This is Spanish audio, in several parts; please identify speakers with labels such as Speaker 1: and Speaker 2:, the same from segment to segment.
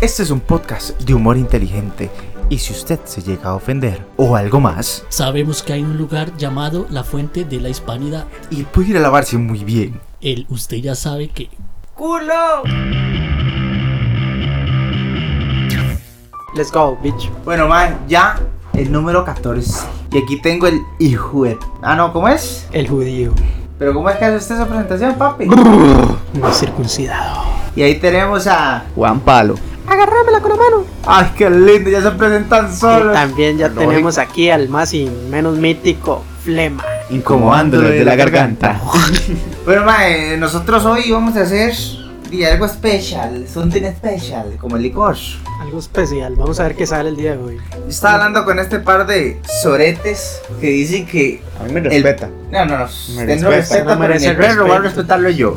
Speaker 1: Este es un podcast de humor inteligente y si usted se llega a ofender o algo más,
Speaker 2: Sabemos que hay un lugar llamado la Fuente de la Hispanidad.
Speaker 1: y puede ir a lavarse muy bien.
Speaker 2: El usted ya sabe que.
Speaker 1: ¡Culo!
Speaker 3: Let's go, bitch.
Speaker 1: Bueno, man, ya el número 14. Y aquí tengo el hijo de- Ah, no, ¿cómo es?
Speaker 3: El judío.
Speaker 1: Pero ¿cómo es que hace usted esa presentación, papi?
Speaker 3: No circuncidado.
Speaker 1: Y ahí tenemos a...
Speaker 4: Juan Palo.
Speaker 3: Agárramela con la mano.
Speaker 1: ¡Ay, qué lindo! Ya se presentan
Speaker 3: Y
Speaker 1: solos.
Speaker 3: también ya
Speaker 4: Lógico.
Speaker 3: tenemos aquí al más y menos mítico, Flema.
Speaker 4: Incomodándolo desde la garganta.
Speaker 1: Bueno, mae, nosotros hoy vamos a hacer y algo especial, something special, como el licor.
Speaker 3: Algo especial. Vamos a ver qué sale el día de hoy.
Speaker 1: Yo estaba hablando con este par de soretes que dicen que...
Speaker 4: A mí me
Speaker 1: el-
Speaker 4: respeta.
Speaker 1: No, no, no,
Speaker 4: Me
Speaker 1: no
Speaker 4: respeta,
Speaker 1: respeta,
Speaker 3: no merece
Speaker 1: el perro va a respetarlo yo.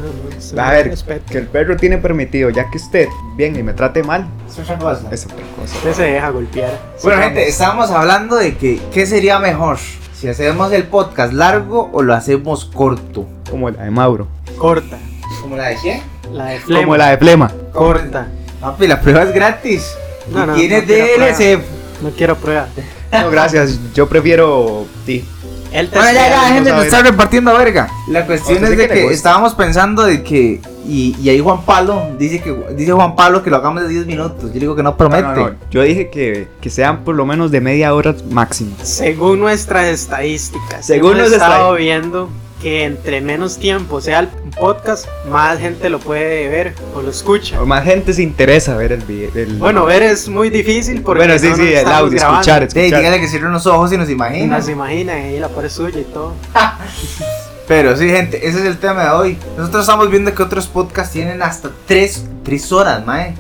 Speaker 4: A ver,
Speaker 3: Respeto.
Speaker 4: que el perro tiene permitido, ya que usted viene y me trate mal,
Speaker 1: Es otra cosa.
Speaker 4: es otra cosa.
Speaker 3: Usted se deja golpear.
Speaker 1: Bueno,
Speaker 3: Sigamos.
Speaker 1: gente, estábamos hablando de que qué sería mejor, si hacemos el podcast largo o lo hacemos corto.
Speaker 4: Como la de Mauro.
Speaker 3: Corta.
Speaker 1: ¿Como la de quién?
Speaker 3: La de Flema.
Speaker 4: Como la de Flema.
Speaker 3: Corta.
Speaker 1: Papi, la prueba es gratis.
Speaker 3: No, no,
Speaker 1: tiene
Speaker 3: no quiero
Speaker 1: DLC.
Speaker 3: No quiero prueba.
Speaker 4: No, gracias. Yo prefiero ti.
Speaker 3: Él te
Speaker 1: Bueno, ya, ya, repartiendo verga. La cuestión
Speaker 4: ¿A usted
Speaker 1: es de
Speaker 4: que
Speaker 1: estábamos pensando de que. Y, y ahí Juan Pablo dice que dice Juan Pablo que lo hagamos de 10 minutos. Yo digo que no promete.
Speaker 4: No, no, no. Yo dije que, que sean por lo menos de media hora máximo.
Speaker 3: Según nuestras estadísticas,
Speaker 4: Según
Speaker 3: hemos
Speaker 4: nuestras
Speaker 3: estado viendo que entre menos tiempo sea el podcast, más gente lo puede ver o lo escucha.
Speaker 4: O más gente se interesa ver el video. el-
Speaker 3: Bueno, ver es muy difícil porque
Speaker 4: Bueno, sí,
Speaker 3: no
Speaker 4: sí,
Speaker 3: nos
Speaker 4: el audio,
Speaker 3: grabando.
Speaker 4: escuchar,
Speaker 1: Sí,
Speaker 4: escuchar.
Speaker 1: dígale que cierren los ojos y nos
Speaker 3: Y
Speaker 1: imagina.
Speaker 3: nos imaginan ahí la pared suya y todo.
Speaker 1: Pero sí, gente, ese es el tema de hoy. Nosotros estamos viendo que otros podcasts tienen hasta 3, horas, mae.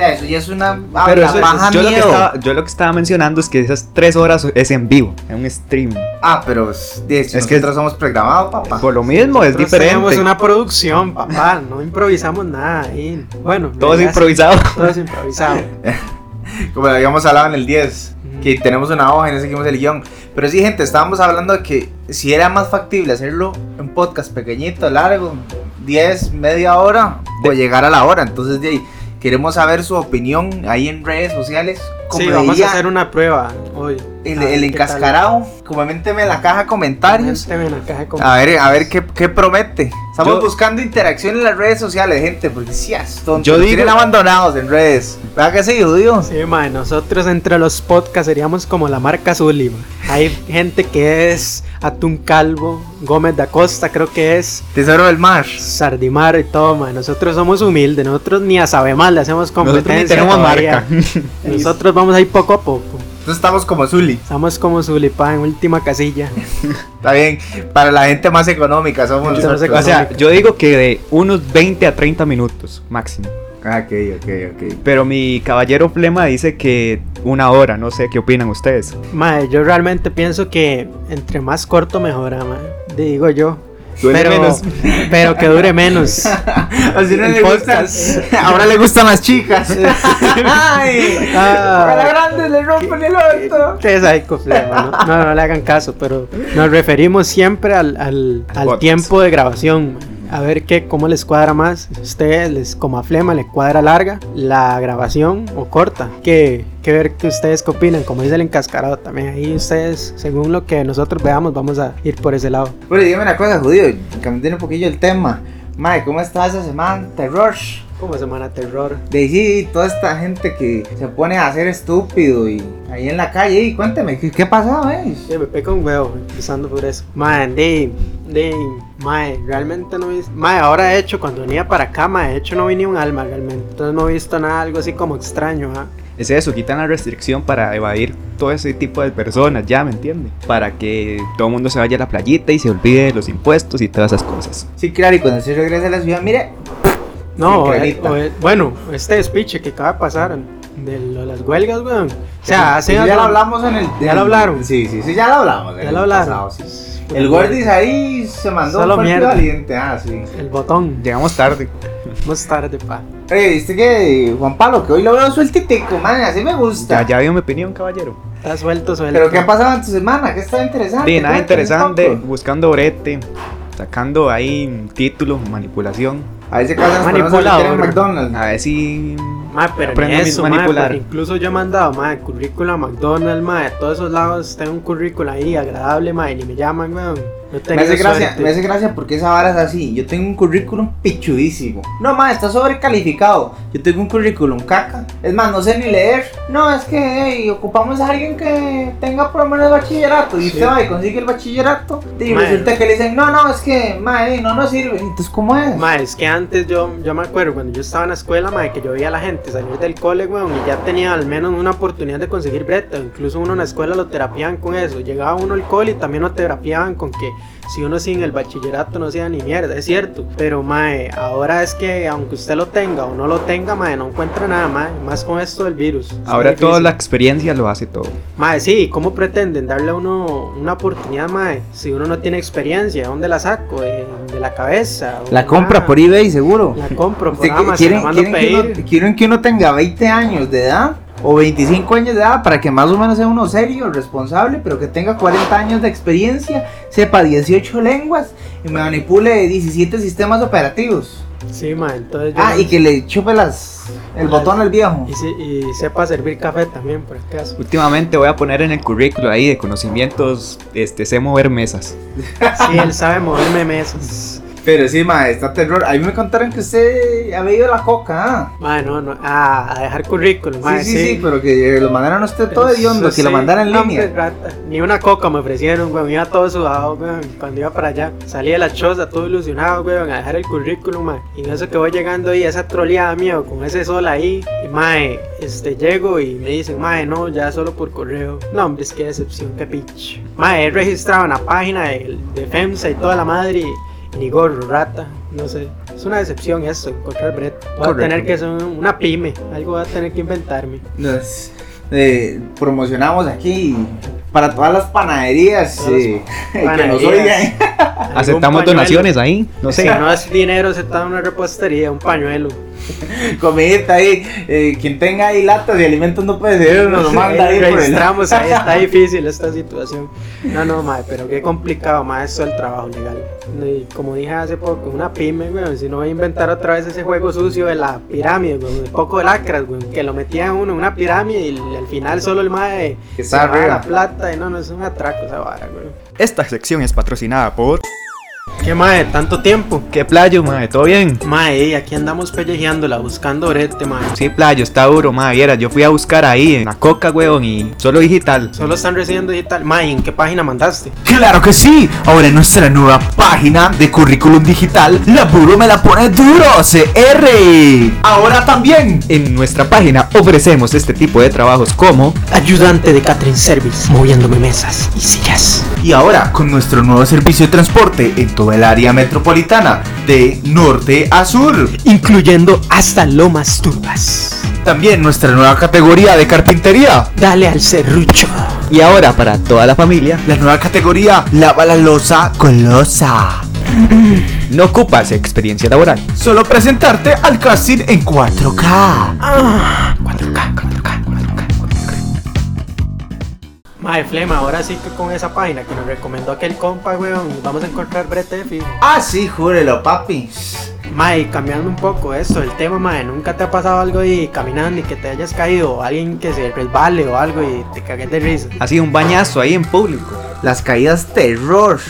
Speaker 1: Sea, eso ya es una.
Speaker 4: Pero eso-
Speaker 1: paja
Speaker 4: yo, lo que
Speaker 1: miedo.
Speaker 4: estaba, yo lo que estaba mencionando es que esas tres horas es en vivo, en un stream.
Speaker 1: Ah, pero es, es
Speaker 4: Es que-
Speaker 1: nosotros somos programados, papá.
Speaker 4: Por lo mismo, es
Speaker 3: Nosotros
Speaker 4: diferente.
Speaker 3: tenemos una producción, papá. No improvisamos nada ahí. Bueno,
Speaker 4: Todo es improvisado.
Speaker 3: Todo es improvisado.
Speaker 1: Como lo habíamos hablado en el 10, que tenemos una hoja y no seguimos el guion. Pero sí, gente, estábamos hablando de que si era más factible hacerlo en podcast pequeñito, largo, 10, media hora, o llegar a la hora. Entonces, de ahí, queremos saber su opinión ahí en redes sociales. Como
Speaker 3: Sí, vamos
Speaker 1: diría
Speaker 3: a hacer una prueba hoy.
Speaker 1: el,
Speaker 3: A
Speaker 1: encascarado. Coménteme en la caja de comentarios.
Speaker 3: En la caja de
Speaker 1: A
Speaker 3: comentarios.
Speaker 1: ver, a ver qué, qué promete. Estamos
Speaker 4: Yo-
Speaker 1: buscando interacción en las redes sociales, gente, porque si es tonto.
Speaker 4: Yo digo-
Speaker 1: tienen abandonados en redes. ¿Verdad que sí, judío?
Speaker 3: Sí, mae, nosotros entre los podcasts seríamos como la marca Zully, mae. Hay gente que es Atún Calvo, Gómez da Costa, creo que es
Speaker 1: Tesoro del mar.
Speaker 3: Sardimar y todo, mae. Nosotros somos humildes, nosotros ni a sabe más le hacemos
Speaker 4: Nosotros ni
Speaker 3: competencia.
Speaker 4: tenemos
Speaker 3: todavía.
Speaker 4: marca.
Speaker 3: Nosotros vamos ahí poco a poco.
Speaker 1: Entonces estamos como Zully.
Speaker 3: Estamos como Zully, pa, en última casilla.
Speaker 1: Está bien. Para la gente más económica somos
Speaker 3: más
Speaker 1: nosotros.
Speaker 4: O sea, yo digo que de unos 20 a 30 minutos máximo.
Speaker 1: Ah, ok, ok, ok.
Speaker 4: Pero mi caballero Flema dice que una hora, no sé qué opinan ustedes.
Speaker 3: Mae, yo realmente pienso que entre más corto mejor, mae. Digo yo.
Speaker 4: Duele
Speaker 3: pero,
Speaker 4: menos.
Speaker 3: pero que dure menos.
Speaker 1: Así no le. Ahora le gustan las chicas. Ay,
Speaker 3: Ah.
Speaker 1: a la grande le rompen el orto.
Speaker 3: Qué psycho, ¿no? No, no le hagan caso, pero nos referimos siempre al, al, al tiempo de grabación. A ver qué, cómo les cuadra más. Si a ustedes, les, como a Flema, le cuadra larga la grabación o corta. Que, que ver que ustedes qué opinan. Como dice el encascarado también. Ahí ustedes, según lo que nosotros veamos, vamos a ir por ese lado.
Speaker 1: Bueno, dígame una cosa, judío. Cambiando un poquillo el tema. Mae, ¿cómo está esa semana? Terror.
Speaker 3: Como Semana Terror.
Speaker 1: De sí, toda esta gente que se pone a hacer estúpido y ahí en la calle. Y cuénteme, ¿qué, qué pasó, eh?
Speaker 3: Sí, me peca un huevo, empezando por eso. Mae, de, de, mae, realmente no vi. Mae, ahora de hecho, cuando venía para acá, mae, de hecho no vi ni un alma realmente. Entonces no he visto nada, algo así como extraño, ¿ah?
Speaker 4: Es eso, quitan la restricción para evadir todo ese tipo de personas, ya, ¿me entiende? Para que todo el mundo se vaya a la playita y se olvide de los impuestos y todas esas cosas.
Speaker 1: Sí, claro, y cuando se regresa a la ciudad, mire.
Speaker 3: No, eh, o, eh, bueno, este despiche que acaba de pasar de lo de las huelgas, weón. O sea, hace
Speaker 1: Sí, ya
Speaker 3: algo-
Speaker 1: lo hablamos en el.
Speaker 3: ¿Ya lo hablaron?
Speaker 1: Sí, sí, sí, ya lo hablamos. en
Speaker 3: Ya
Speaker 1: el
Speaker 3: lo hablaron.
Speaker 1: pasado, sí. El Gordis ahí se mandó
Speaker 3: Solo
Speaker 1: un
Speaker 3: mierda.
Speaker 1: valiente. Ah, sí.
Speaker 3: El botón.
Speaker 4: Llegamos tarde.
Speaker 3: Más tarde, pa.
Speaker 1: Oye, viste que Juan Pablo, que hoy lo veo sueltitico, man, así me gusta.
Speaker 4: Ya, ya dio mi opinión, caballero.
Speaker 3: Está suelto, suelto.
Speaker 1: Pero ¿qué ha pasado en tu semana? ¿Qué está interesante?
Speaker 4: De nada interesante, buscando brete, sacando ahí títulos, manipulación.
Speaker 1: A ver si acaso nos ponemos a meter en. McDonald's.
Speaker 4: A ver si.
Speaker 3: Ma, pero eso, ma,
Speaker 4: manipular.
Speaker 3: porque incluso yo he mandado, ma, currículum a McDonald's, ma, de todos esos lados tengo un currículum ahí agradable, ma, y ni me llaman, weón. No
Speaker 1: Me hace, gracia, me hace gracia porque esa vara es así. Yo tengo un currículum pichudísimo. No, ma, está sobrecalificado. Yo tengo un currículum caca. Es más, no sé ni leer. No, es que hey, ocupamos a alguien que tenga por lo menos bachillerato. Y usted va y consigue el bachillerato. Y
Speaker 3: Ma.
Speaker 1: resulta que le dicen, no, no, es que, ma, eh, no nos sirve. Entonces, ¿cómo es?
Speaker 3: Ma, es que antes yo, yo me acuerdo cuando yo estaba en la escuela, ma, que yo veía a la gente salir del cole, weón, y ya tenía al menos una oportunidad de conseguir breta. Incluso uno en la escuela lo terapiaban con eso. Llegaba uno al cole y también lo terapiaban con que si uno sin el bachillerato no hacía ni mierda, es cierto. Pero, mae, ahora es que aunque usted lo tenga o no lo tenga, mae, no encuentra nada, mae, más con esto del virus.
Speaker 4: Ahora toda la experiencia lo hace todo.
Speaker 3: Mae, sí, ¿cómo pretenden darle a uno una oportunidad, mae? Si uno no tiene experiencia, ¿dónde la saco? ¿De, de la cabeza? ¿O
Speaker 1: La compra
Speaker 3: nada?
Speaker 1: por eBay, seguro.
Speaker 3: La compro por
Speaker 1: ¿Usted qui-
Speaker 3: Amazon,
Speaker 1: ¿Quieren, quieren que uno,
Speaker 3: pedir.
Speaker 1: quieren que uno tenga 20 años de edad o 25 años de edad para que más o menos sea uno serio, responsable, pero que tenga 40 años de experiencia, sepa 18 lenguas y me manipule 17 sistemas operativos?
Speaker 3: Sí, mae, entonces yo...
Speaker 1: Ah, y que le chupe las, el
Speaker 3: Las-
Speaker 1: botón al viejo.
Speaker 3: Y, y sepa servir café también, por acaso.
Speaker 4: Últimamente voy a poner en el currículo ahí de conocimientos, este, sé mover mesas.
Speaker 3: Sí, él sabe moverme mesas.
Speaker 1: Pero sí, ma, está terror. A mí me contaron que usted ha bebido la coca, ¿ah?
Speaker 3: Mae, no, no, ah, a dejar currículum, mae,
Speaker 1: sí, sí, sí, pero que lo mandaron a usted todo hediondo, que lo
Speaker 3: sí,
Speaker 1: mandaran en
Speaker 3: no,
Speaker 1: línea.
Speaker 3: rata. Ni una coca me ofrecieron, weón. Iba todo sudado, weón. Cuando iba para allá, salí de la choza todo ilusionado, weón, a dejar el currículum, mae. Y en eso que voy llegando ahí, esa troleada mía, con ese sol ahí. Y, mae, este, llego y me dicen, mae, no, ya solo por correo. No, hombre, es que decepción, qué pinche. Mae, he registrado en la página de, de FEMSA y toda la madre. Y ni gorro, rata. No sé. Es una decepción esto, encontrar Brett. Voy
Speaker 4: Correcto.
Speaker 3: a tener que ser una pyme. Algo voy a tener que inventarme.
Speaker 1: Nos eh, promocionamos aquí para todas las panaderías
Speaker 3: Todas
Speaker 1: eh, que nos
Speaker 3: panaderías.
Speaker 1: oigan.
Speaker 4: Aceptamos
Speaker 3: pañuelo.
Speaker 4: donaciones ahí, no sé.
Speaker 3: Si no es dinero, se está en una repostería, un pañuelo.
Speaker 1: Comidita ahí. eh, quien tenga ahí latas de alimentos no puede ser, nos lo manda ahí por el.
Speaker 3: ahí, está difícil esta situación. No, no, mae, pero qué complicado, mae, esto el trabajo legal. Y como dije hace poco, una pyme, weón, si no voy a inventar otra vez ese juego sucio de la pirámide, weón, un poco de lacras, weón, que lo metían uno en una pirámide y al final solo el mae
Speaker 1: Que
Speaker 3: se
Speaker 1: está
Speaker 3: llevaba
Speaker 1: arriba.
Speaker 3: la plata y no, no, es un atraco esa vara, weón.
Speaker 4: Esta sección es patrocinada por.
Speaker 3: ¿Qué mae? ¿Tanto tiempo?
Speaker 4: ¿Qué playo, madre? ¿Todo bien?
Speaker 3: Mae, aquí andamos pellejeándola, buscando brete, mae.
Speaker 4: Sí, playo, está duro, madre. Viera, yo fui a buscar ahí en la coca, weón, y solo digital.
Speaker 3: Solo están recibiendo digital. Mae, ¿en qué página mandaste?
Speaker 1: Claro que sí, ahora en nuestra nueva página de currículum digital, la Buro me la pone duro, CR. Ahora también.
Speaker 4: En nuestra página ofrecemos este tipo de trabajos como
Speaker 3: Ayudante de catering service, moviéndome mesas y sillas.
Speaker 1: Y ahora con nuestro nuevo servicio de transporte en toda el área metropolitana, de norte a sur.
Speaker 3: Incluyendo hasta lomas turbas.
Speaker 1: También nuestra nueva categoría de carpintería.
Speaker 3: Dale al serrucho.
Speaker 4: Y ahora para toda la familia,
Speaker 1: La nueva categoría, lava la losa colosa.
Speaker 4: no ocupas experiencia laboral.
Speaker 1: Solo presentarte al casting en 4K.
Speaker 3: Ah, Mae, Flema, ahora sí que con esa página que nos recomendó aquel compa, weón, vamos a encontrar brete fijo.
Speaker 1: Ah, sí, júrelo, papi.
Speaker 3: Mae, cambiando un poco esto, el tema, mae, ¿nunca te ha pasado algo y caminando y que te hayas caído o alguien que se resbale o algo y te cagues de risa?
Speaker 4: Así un bañazo ahí en público.
Speaker 1: Las caídas terror.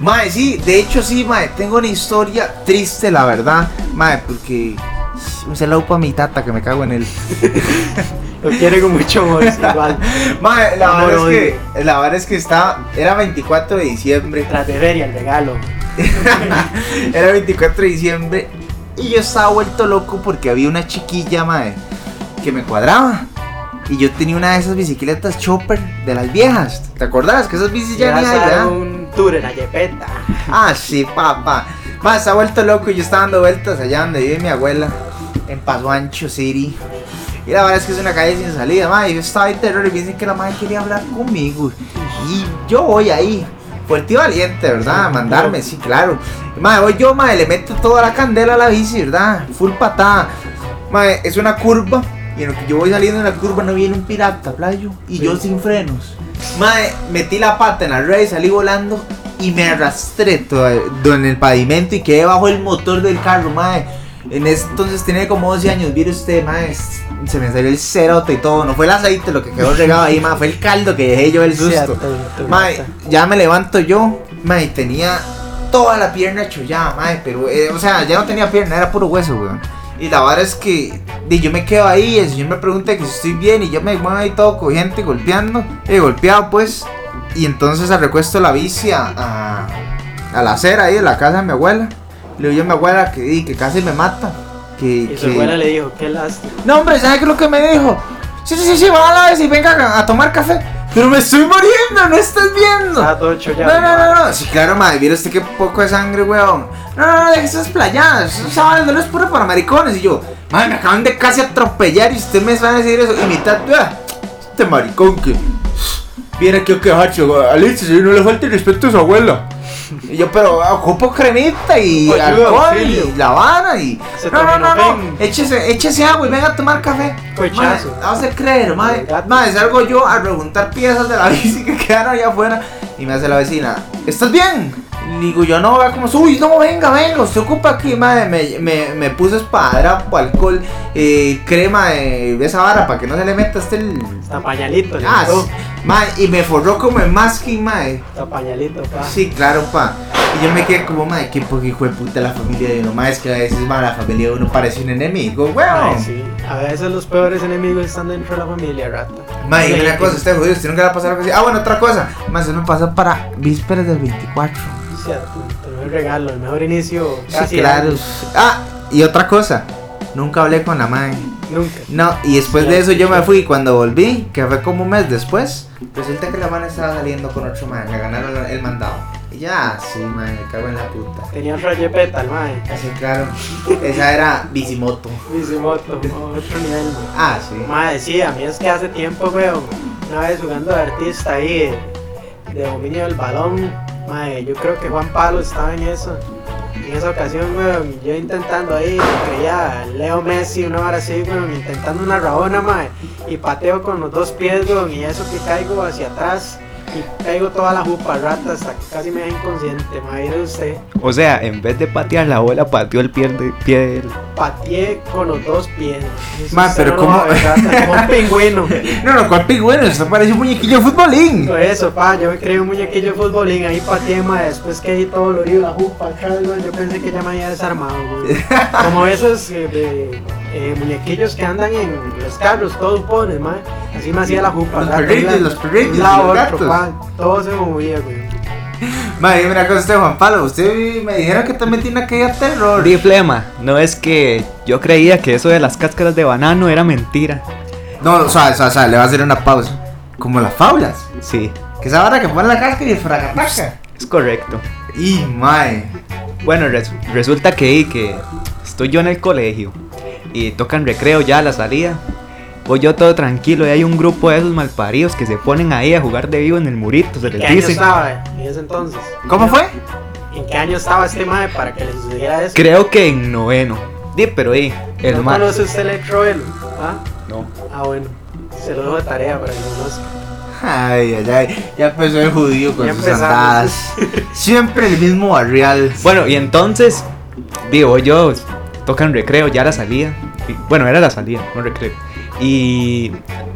Speaker 1: Mae, sí, de hecho sí, mae, tengo una historia triste, la verdad. Mae, porque un saludo para mi tata que me cago en él.
Speaker 3: Lo quiere con mucho amor, igual.
Speaker 1: Mae, la
Speaker 3: Amor,
Speaker 1: verdad es que la verdad es que estaba era 24 de diciembre.
Speaker 3: Tras de feria, el regalo.
Speaker 1: Era 24 de diciembre y yo estaba vuelto loco porque había una chiquilla, mae, que me cuadraba. Y yo tenía una de esas bicicletas chopper de las viejas. ¿Te acordás? Que esas bicis ya
Speaker 3: Ya
Speaker 1: ni hay, ¿verdad?
Speaker 3: un tour en la Yepeta.
Speaker 1: Ah, sí, papá. Más, está vuelto loco y yo estaba dando vueltas allá donde vive mi abuela, en Paso Ancho City. Y la verdad es que es una calle sin salida, ma. Y yo estaba en terror y me dicen que la madre quería hablar conmigo. Y yo voy ahí. Fuerte y valiente, ¿verdad? A mandarme, sí, claro. Madre, voy yo, madre, le meto toda la candela a la bici, ¿verdad? Full patada. Madre, es una curva. Y en lo que yo voy saliendo en la curva no viene un pirata, playo. Y yo sin frenos. Madre, metí la pata en la red, salí volando y me arrastré todo en el pavimento y quedé bajo el motor del carro, madre. En ese entonces tenía como 12 años, mire usted, mae, se me salió el cerote y todo. No fue el aceite lo que quedó regado ahí, mae, fue el caldo que dejé yo el susto. Mae, ya me levanto yo, mae, tenía toda la pierna chollada, mae, pero, eh, o sea, ya no tenía pierna, era puro hueso, weón. Y la verdad es que di, yo me quedo ahí, el señor me pregunta que si estoy bien y yo me muevo ahí todo cogiente, golpeando, eh, golpeado pues. Y entonces recuesto la bici a, a, a la acera ahí de la casa de mi abuela. Le digo yo a mi abuela que, que casi me mata. Que,
Speaker 3: Y su
Speaker 1: que-
Speaker 3: abuela le dijo, qué lástima.
Speaker 1: no, hombre, ¿sabes qué es lo que me dijo? Sí, sí, sí, sí, va a la vez y venga a, a tomar café. Pero me estoy muriendo, no estás viendo.
Speaker 3: Estaba todo chollado.
Speaker 1: No, no, no, no. Sí, claro, madre, ¿viera usted qué poco de sangre, weón? No, no, no, deje esas playadas. Esa vaina no es puro para maricones. Y yo, madre, me acaban de casi atropellar y usted me va a decir eso. Y mitad, ah, este maricón que. Viene aquí a quejarse, Alicia, si no le falta el respeto a su abuela. Y yo, pero ocupo cremita y
Speaker 3: Ayuda,
Speaker 1: alcohol
Speaker 3: auxilio.
Speaker 1: y la vara y.
Speaker 3: Se
Speaker 1: No, no, no, no. Échese, échese agua y venga a tomar café.
Speaker 3: Cochazo.
Speaker 1: Madre, a creer, madre. Madre, salgo yo a preguntar piezas de la bici que quedaron allá afuera. Y me hace la vecina, ¿estás bien? Digo yo, no, va como, uy, no, venga, venga, usted ocupa aquí, madre. Me, me, me puso espadrapo, alcohol, eh, crema de esa vara para que no se le meta este el.
Speaker 3: Está pañalito,
Speaker 1: Ah, sí. madre, y me forró como el masking, madre.
Speaker 3: Está pañalito, pa.
Speaker 1: Sí, claro, pa. Y yo me quedé como, madre, qué poco hijo de puta la familia de uno. Madre, es que a veces, madre, la familia de uno parece un enemigo, weón.
Speaker 3: Sí. A veces los peores enemigos están dentro de la familia, rata.
Speaker 1: Madre, dime una cosa, usted jodido, usted nunca le va a pasar algo así. Ah, bueno, otra cosa. Más eso me pasó para vísperas del 24.
Speaker 3: Cierto, el mejor regalo, el mejor inicio. Casi
Speaker 1: Sí, claro. Ah, y otra cosa. Nunca hablé con la madre.
Speaker 3: Nunca.
Speaker 1: No, y después de eso yo me fui. Cuando volví, que fue como un mes después, resulta que la madre estaba saliendo con otro man. Me ganaron el mandado. Y ya, sí, madre, me cago en la puta.
Speaker 3: Tenía otra yepeta, el mae.
Speaker 1: Así, claro. Esa era Bisimoto.
Speaker 3: Bicimoto, otro nivel, mae.
Speaker 1: Ah, sí.
Speaker 3: Mae, sí, a mí es que hace tiempo, weón, una vez jugando de artista ahí, de dominio del balón, mae, yo creo que Juan Pablo estaba en eso. En esa ocasión, weón, yo intentando ahí, creía Leo Messi, una hora así, weón, intentando una rabona, mae, y pateo con los dos pies, weón, y eso que caigo hacia atrás, y caigo toda la jupa rata hasta que casi me da inconsciente, mae, mire usted.
Speaker 4: O sea, en vez de patear la bola, pateó el pie, de, pie del-
Speaker 3: Pateé con los dos pies. Eso
Speaker 1: Ma,
Speaker 3: usted
Speaker 1: pero
Speaker 3: no lo como un pingüino.
Speaker 1: No, no, ¿cuál pingüino? Esto parece un muñequillo de futbolín.
Speaker 3: Por eso, pa, yo me creí un muñequillo de futbolín, ahí pateé, ma, después que ahí todo dolorido, la jupa, yo pensé que ya me había desarmado, güey. Como esos eh, de, eh, muñequillos que andan en los carros, todos pones, ma, así me hacía la jupa.
Speaker 1: Los perritos, los perritos, los
Speaker 3: otro,
Speaker 1: gatos.
Speaker 3: pa, todo se movía, güey.
Speaker 1: Madre, dime una cosa, usted, Juan Pablo. Usted me dijeron que también tiene aquella terror.
Speaker 4: Di flema, no es que yo creía que eso de las cáscaras de banano era mentira.
Speaker 1: No, o sea, o sea, o sea, le va a hacer una pausa. Como las faulas.
Speaker 4: Sí,
Speaker 1: Que esa vara que pone la casca y el fragataca.
Speaker 4: es correcto.
Speaker 1: Y, mae.
Speaker 4: Bueno, res- resulta que, que estoy yo en el colegio y tocan recreo ya a la salida. Voy yo todo tranquilo y hay un grupo de esos malparidos que se ponen ahí a jugar de vivo en el murito, se
Speaker 3: ¿En qué
Speaker 4: les
Speaker 3: año estaba eh, en ese entonces?
Speaker 1: ¿Cómo fue?
Speaker 3: ¿En qué año estaba este mae para que le sucediera eso?
Speaker 4: Creo que en noveno. Di, pero di, el
Speaker 3: ¿No conoce usted Electroelo? ¿Ah?
Speaker 4: No.
Speaker 3: Ah, bueno, se lo dejo de tarea para que lo conozca.
Speaker 1: Ay, ay, ay. Ya empezó el judío con
Speaker 3: Ya
Speaker 1: sus
Speaker 3: empezamos.
Speaker 1: andadas. Siempre el mismo barrial.
Speaker 4: Bueno, y entonces, digo yo, tocan recreo ya la salida. Bueno, era la salida, no recreo. Y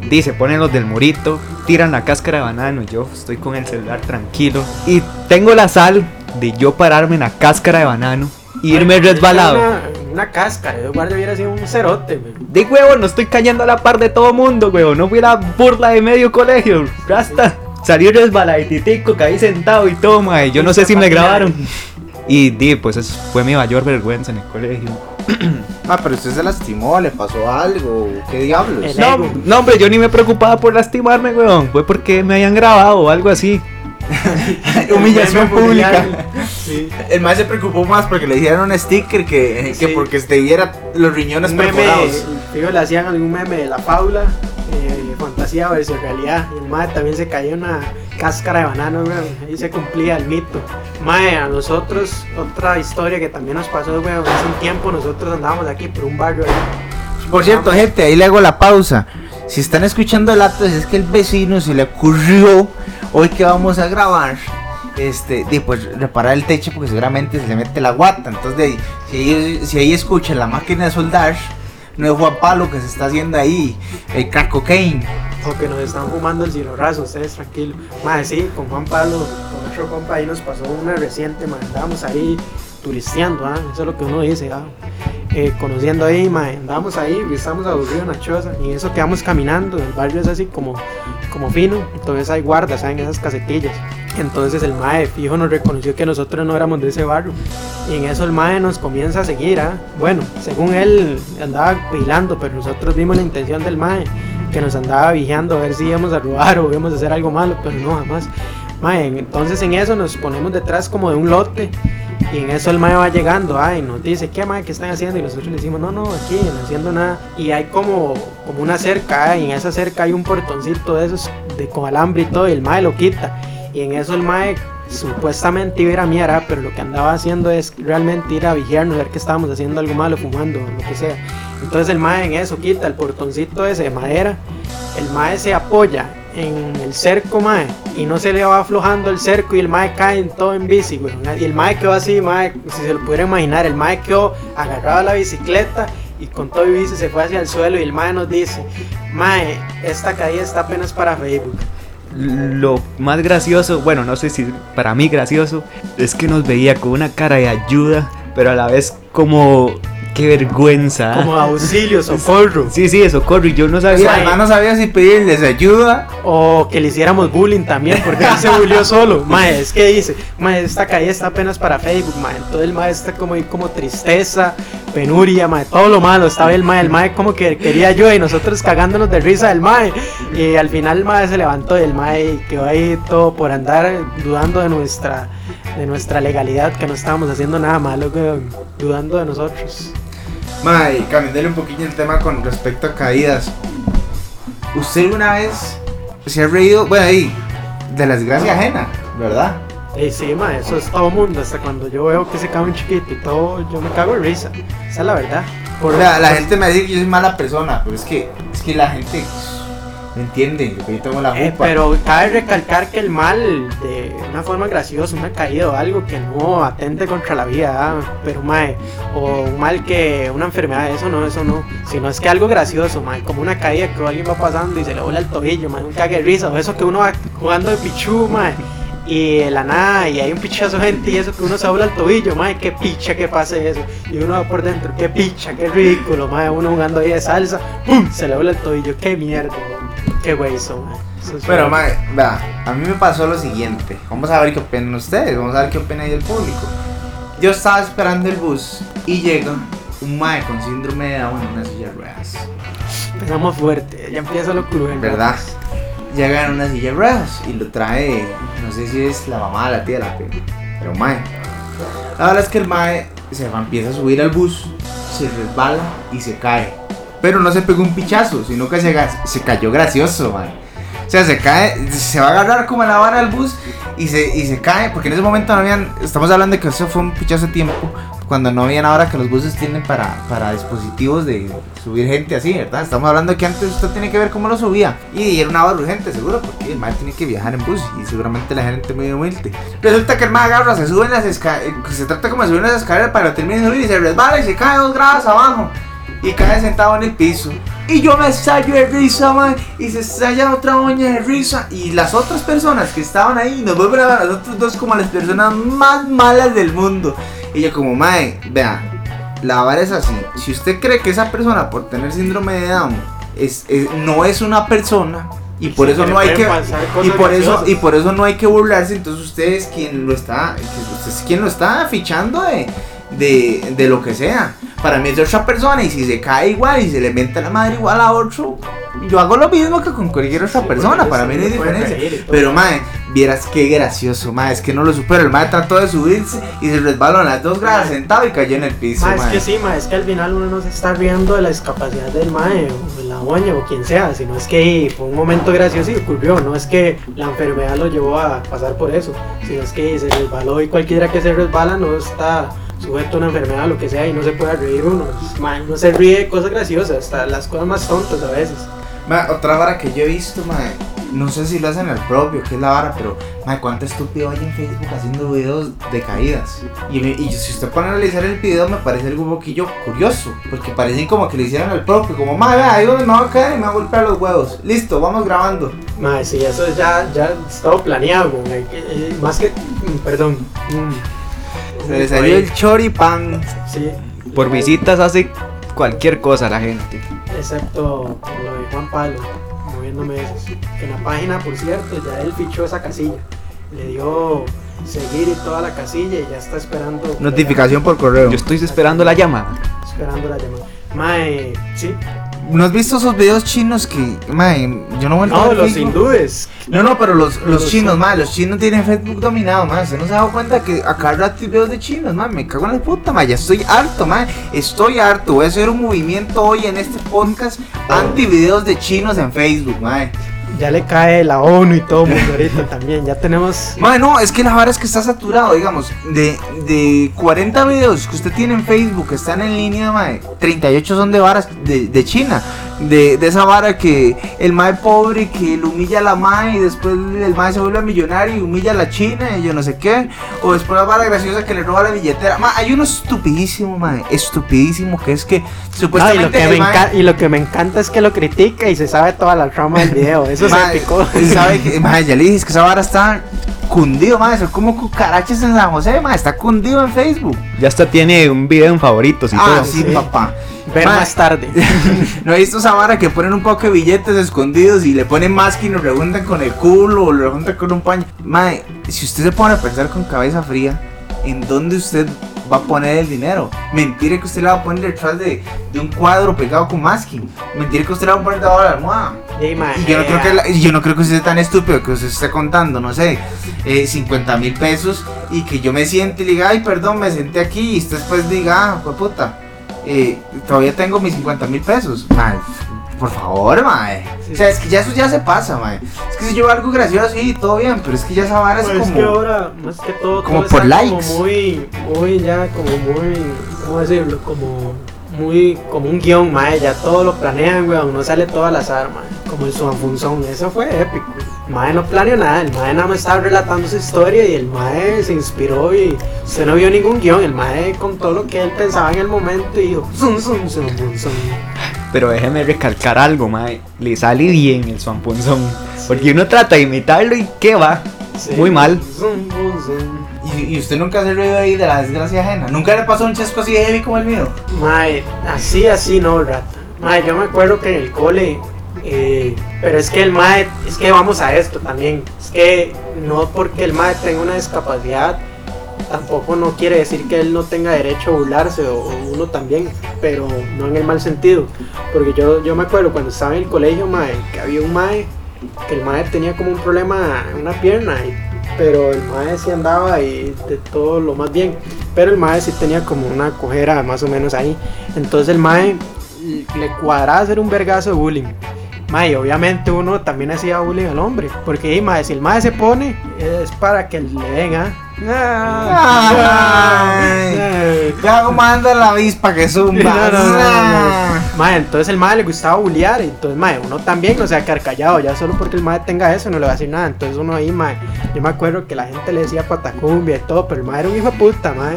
Speaker 4: dice, ponen los del murito, tiran la cáscara de banano. Y yo estoy con el celular tranquilo. Y tengo la sal de yo pararme en la cáscara de banano e irme resbalado.
Speaker 3: Una, una cáscara, yo hubiera sido un cerote, güey.
Speaker 4: De huevo, no estoy cayendo a la par de todo mundo, huevo. No fui la burla de medio colegio. Rasta. Salí resbaladitico, caí sentado y toma. Y yo no sé si me grabaron. Y di, pues eso fue mi mayor vergüenza en el colegio.
Speaker 1: Ah, pero usted se lastimó, le pasó algo. ¿Qué diablos?
Speaker 4: No, no, hombre, yo ni me preocupaba por lastimarme, weón. Fue porque me habían grabado o algo así.
Speaker 1: Humillación pública.
Speaker 3: Sí.
Speaker 1: El más se preocupó más porque le hicieron un sticker que, que
Speaker 3: Sí.
Speaker 1: porque te viera los riñones
Speaker 3: Un meme,
Speaker 1: perforados.
Speaker 3: fijo, le hacían algún meme de la faula, eh, fantasía versus realidad. Y el mae también se caía una cáscara de banano, güey. Ahí se cumplía el mito. Mae, a nosotros, otra historia que también nos pasó, güey. Hace un tiempo nosotros andábamos aquí por un barrio. ahí.
Speaker 1: Por cierto, gente, ahí le hago la pausa. Si están escuchando el acto, es que el vecino se le ocurrió hoy que vamos a grabar este, de, pues reparar el techo porque seguramente se le mete la guata. Entonces, de, si, ahí, si ahí escuchan la máquina de soldar, no es Juan Pablo que se está haciendo ahí, el crack cocaine.
Speaker 3: O que nos están fumando el cielo raso, ustedes tranquilos. Más sí, con Juan Pablo, con otro compa ahí nos pasó una reciente, más andábamos ahí turisteando, ¿ah? eso es lo que uno dice, ¿ah? Eh, conociendo ahí, ma, andábamos ahí, estamos aburridos en la choza y eso quedamos caminando, el barrio es así como, como fino, entonces hay guardas, ¿saben? Esas casetillas. Entonces el mae fijo nos reconoció que nosotros no éramos de ese barrio. Y en eso el mae nos comienza a seguir, ¿ah? Bueno, según él andaba vigilando, pero nosotros vimos la intención del mae, que nos andaba vigilando a ver si íbamos a robar o íbamos a hacer algo malo, pero no, jamás. Mae, entonces en eso nos ponemos detrás como de un lote y en eso el mae va llegando, ay, nos dice, ¿qué mae, qué están haciendo? Y nosotros le decimos, no, no, aquí, no haciendo nada. Y hay como, como una cerca, y en esa cerca hay un portoncito de esos, de con alambre y todo, y el mae lo quita. Y en eso el mae supuestamente iba a ir a mirar, pero lo que andaba haciendo es realmente ir a vigiarnos, ver que estábamos haciendo algo malo, fumando, lo que sea. Entonces el mae en eso quita el portoncito ese de madera, el mae se apoya en el cerco, mae, y no se le va aflojando el cerco y el mae cae en todo en bici, güey. Y el mae quedó así, mae, si se lo pudiera imaginar, el mae quedó agarrado a la bicicleta y con todo y bici se fue hacia el suelo y el mae nos dice, mae, esta caída está apenas para Facebook.
Speaker 4: Lo más gracioso, bueno, no sé si para mí gracioso, es que nos veía con una cara de ayuda, pero a la vez como qué vergüenza.
Speaker 3: Como auxilio, socorro.
Speaker 4: Sí, sí, socorro. Y yo no sabía.
Speaker 1: además no sabía si pedirles ayuda.
Speaker 3: O que le hiciéramos bullying también, porque él se bullió solo. Mae, es que dice, mae, esta calle está apenas para Facebook, mae. Entonces el mae está como ahí como tristeza, penuria, mae, todo lo malo. Estaba el mae, el mae como que quería ayuda y nosotros cagándonos de risa del mae. Y al final el mae se levantó y el mae quedó ahí todo por andar dudando de nuestra de nuestra legalidad, que no estábamos haciendo nada malo, dudando de nosotros.
Speaker 1: Mae, cambiándole un poquillo el tema con respecto a caídas. ¿Usted alguna vez se ha reído, bueno, ahí, de la desgracia ajena, verdad?
Speaker 3: Y sí, ma, eso es todo mundo. Hasta cuando yo veo que se cae un chiquito y todo, yo me cago en risa. Esa es la verdad. Por
Speaker 1: O sea, la gente me dice que yo soy mala persona, pero es que, es que la gente no entiende lo que yo tengo la
Speaker 3: Eh, pero cabe recalcar que el mal, de una forma graciosa, una caída o algo que no atente contra la vida, ¿ah? pero mae, o un mal que una enfermedad, eso no, eso no, sino es que algo gracioso, mae, como una caída que alguien va pasando y se le vuela el tobillo, mae, un cague risa, o eso que uno va jugando de pichu, mae, y de la nada, y hay un pichazo gente y eso que uno se dobla el tobillo, mae, qué picha que pase eso, y uno va por dentro, qué picha, qué ridículo, mae, uno jugando ahí de salsa, ¡pum! se le dobla el tobillo, qué mierda, mae, qué güey
Speaker 1: Pero,
Speaker 3: feo.
Speaker 1: mae, vea, a mí me pasó lo siguiente. Vamos a ver qué opinan ustedes, vamos a ver qué opina ahí el público. Yo estaba esperando el bus y llega un mae con síndrome de Down en una silla de ruedas.
Speaker 3: Empezamos fuerte, ya empieza lo cruel.
Speaker 1: ¿Verdad? Llega en una silla de ruedas y lo trae, no sé si es la mamá, la tía, la prima, pero mae. La verdad es que el mae se va, empieza a subir al bus, se resbala y se cae. Pero no se pegó un pichazo, sino que se, se cayó gracioso, mae. O sea, se cae, se va a agarrar como en la vara del bus y se, y se cae, porque en ese momento no habían, estamos hablando de que eso fue un pichazo de tiempo, cuando no habían ahora que los buses tienen para, para dispositivos de subir gente así, ¿verdad? Estamos hablando de que antes usted tiene que ver cómo lo subía. Y era una hora urgente, seguro, porque el mae tiene que viajar en bus y seguramente la gente muy humilde. Resulta que el mae agarra, se sube en las escaleras, se trata como de subir en las escaleras para terminar de subir y se resbala y se cae dos grados abajo. Y cae sentado en el piso. Y yo me estallo de risa, man. Y se estalla otra moña de risa. Y las otras personas que estaban ahí nos vuelven a ver a nosotros dos como las personas más malas del mundo. Y yo como, mae, vea, la vara es así. Si usted cree que esa persona por tener síndrome de Down es, es- no es una persona y por
Speaker 3: Sí,
Speaker 1: eso no hay que y por eso y por eso no hay que burlarse, entonces usted es quien lo está usted es quien lo está fichando de, de, de lo que sea. Para mí es de otra persona y si se cae igual y se le mete la madre igual a otro, yo hago lo mismo que con cualquier otra persona, para mí no hay diferencia. Pero mae, vieras qué gracioso, mae, es que no lo supero. El mae trató de subirse y se resbaló en las dos gradas sentado y cayó en el piso,
Speaker 3: Ma, es
Speaker 1: mae.
Speaker 3: que sí, ma, es que al final uno no se está riendo de la discapacidad del mae o de la doña o quien sea, sino es que fue un momento gracioso y ocurrió, no es que la enfermedad lo llevó a pasar por eso, sino es que se resbaló y cualquiera que se resbala no está sujeto a una enfermedad o lo que sea y no se puede reír uno, ma, uno se ríe de cosas graciosas, hasta las cosas más tontas a veces.
Speaker 1: Ma, otra vara que yo he visto, mae, no sé si lo hacen al propio, que es la vara, pero, mae, cuánto estúpido hay en Facebook haciendo videos de caídas. Y, y si usted pone a analizar el video, me parece algo un poquillo curioso, porque parecen como que le hicieron al propio, como, mae, vea, ahí donde me voy a caer y me voy a golpear los huevos. Listo, vamos grabando.
Speaker 3: Mae, sí, eso ya, ya es todo planeado. Eh, eh, Más que. mm, Perdón. mm.
Speaker 1: Se le salió el choripán.
Speaker 3: Sí,
Speaker 4: Por visitas hace cualquier cosa la gente.
Speaker 3: excepto lo de Juan Pablo, moviéndome esos. En la página, por cierto, ya él fichó esa casilla. Le dio seguir y toda la casilla y ya está esperando.
Speaker 1: Notificación por correo.
Speaker 4: Yo estoy esperando la llamada.
Speaker 3: Esperando la llamada. Mae, sí.
Speaker 1: ¿No has visto esos videos chinos que, mae, yo no vuelvo a
Speaker 3: No,
Speaker 1: ver
Speaker 3: los
Speaker 1: Facebook?
Speaker 3: hindúes.
Speaker 1: No, no, pero los, los
Speaker 3: Los
Speaker 1: chinos, mae, los chinos tienen Facebook dominado, mae. ¿Usted no se ha dado cuenta que a cada rato hay videos de chinos, mae? Me cago en la puta, mae. Ya estoy harto, mae. Estoy harto. Voy a hacer un movimiento hoy en este podcast anti videos de chinos en Facebook, mae.
Speaker 3: Ya le cae la ONU y todo mundo ahorita también. Ya tenemos.
Speaker 1: Mae, no, es que la vara es que está saturado, digamos. De, de 40 videos que usted tiene en Facebook que están en línea, mae, 38 son de varas de, de China. De, de esa vara que el mae pobre que lo humilla a la mae y después el mae se vuelve millonario y humilla a la China y yo no sé qué. O después la vara graciosa que le roba la billetera. Mae, hay uno estupidísimo, mae, estupidísimo que es que
Speaker 3: No, y,
Speaker 1: supuestamente.
Speaker 3: lo que
Speaker 1: el
Speaker 3: me
Speaker 1: mae-
Speaker 3: y lo que me encanta es que lo critica y se sabe toda la trama del video. Eso se
Speaker 1: Mae,
Speaker 3: picó.
Speaker 1: ¿sabe que, mae, ya le dije es que esa vara está cundido, mae, son como cucarachas en San José, mae, está cundido en Facebook.
Speaker 4: Ya hasta tiene un video en favoritos y
Speaker 1: Ah,
Speaker 4: todo.
Speaker 1: sí,
Speaker 3: sí.
Speaker 1: papá.
Speaker 3: Ver más tarde.
Speaker 1: ¿No he visto esa vara que ponen un poco de billetes escondidos y le ponen más y lo rejuntan con el culo o lo rejuntan con un paño? Mae, si usted se pone a pensar con cabeza fría, ¿en dónde usted va a poner el dinero? Mentira que usted le va a poner detrás de, de un cuadro pegado con masking. Mentira que usted le va a poner debajo de la almohada. Y yo no creo que la- yo no creo que usted sea tan estúpido que usted esté contando, no sé, eh, 50 mil pesos y que yo me siente y le diga, ay, perdón, me senté aquí y usted después diga, ah, pues puta, eh, todavía tengo mis 50 mil pesos. Mae, por favor, mae. O sea, es que ya eso ya se pasa, mae. Es que si yo algo gracioso, sí, todo bien, pero es que ya esa vara es
Speaker 3: Pues es
Speaker 1: como...
Speaker 3: que ahora, más que todo,
Speaker 1: como
Speaker 3: todo
Speaker 1: por likes.
Speaker 3: Como muy, muy, ya, como muy, ¿cómo decirlo? Como muy, como un guion, mae. Ya todo lo planean, weón. No sale todo al azar, mae. Como el Swanfunzón. Eso fue épico. Mae no planeó nada. El mae nada más estaba relatando su historia y el mae se inspiró y usted no vio ningún guion. El mae contó lo que él pensaba en el momento y dijo, zum, zum, zum, zum, zum.
Speaker 4: Pero déjeme recalcar algo, mae. Le sale bien el Swanpunzón. Porque uno trata de imitarlo y ¿qué va?
Speaker 3: Sí.
Speaker 4: Muy mal.
Speaker 3: Zum, zum, zum.
Speaker 1: Y, y usted nunca se reído ahí de la desgracia ajena. Nunca le pasó un chesco así de heavy como el mío.
Speaker 3: Mae, así, así no, rata. Mae, yo me acuerdo que en el cole, eh, pero es que el mae, es que vamos a esto también. Es que no porque el mae tenga una discapacidad, tampoco no quiere decir que él no tenga derecho a burlarse, o, o uno también, pero no en el mal sentido. Porque yo, yo me acuerdo cuando estaba en el colegio, mae, que había un mae, que el mae tenía como un problema en una pierna, y- pero el mae sí andaba y de todo lo más bien. Pero el mae sí tenía como una cojera más o menos ahí. Entonces el mae le cuadraba hacer un vergazo de bullying. Mae, obviamente uno también hacía bullying al hombre. Porque mae, si el mae se pone, es para que le den, ¿ah?
Speaker 1: Ya como anda la avispa que zumba.
Speaker 3: No, no, no, no,
Speaker 1: Ah.
Speaker 3: Mae, entonces el mae le gustaba bullear. Entonces, mae, uno también no se va a quedar callado. Ya solo porque el mae tenga eso no le va a decir nada. Entonces uno ahí, mae. Yo me acuerdo que la gente le decía patacumbia y todo. Pero el mae era un hijo de puta, mae.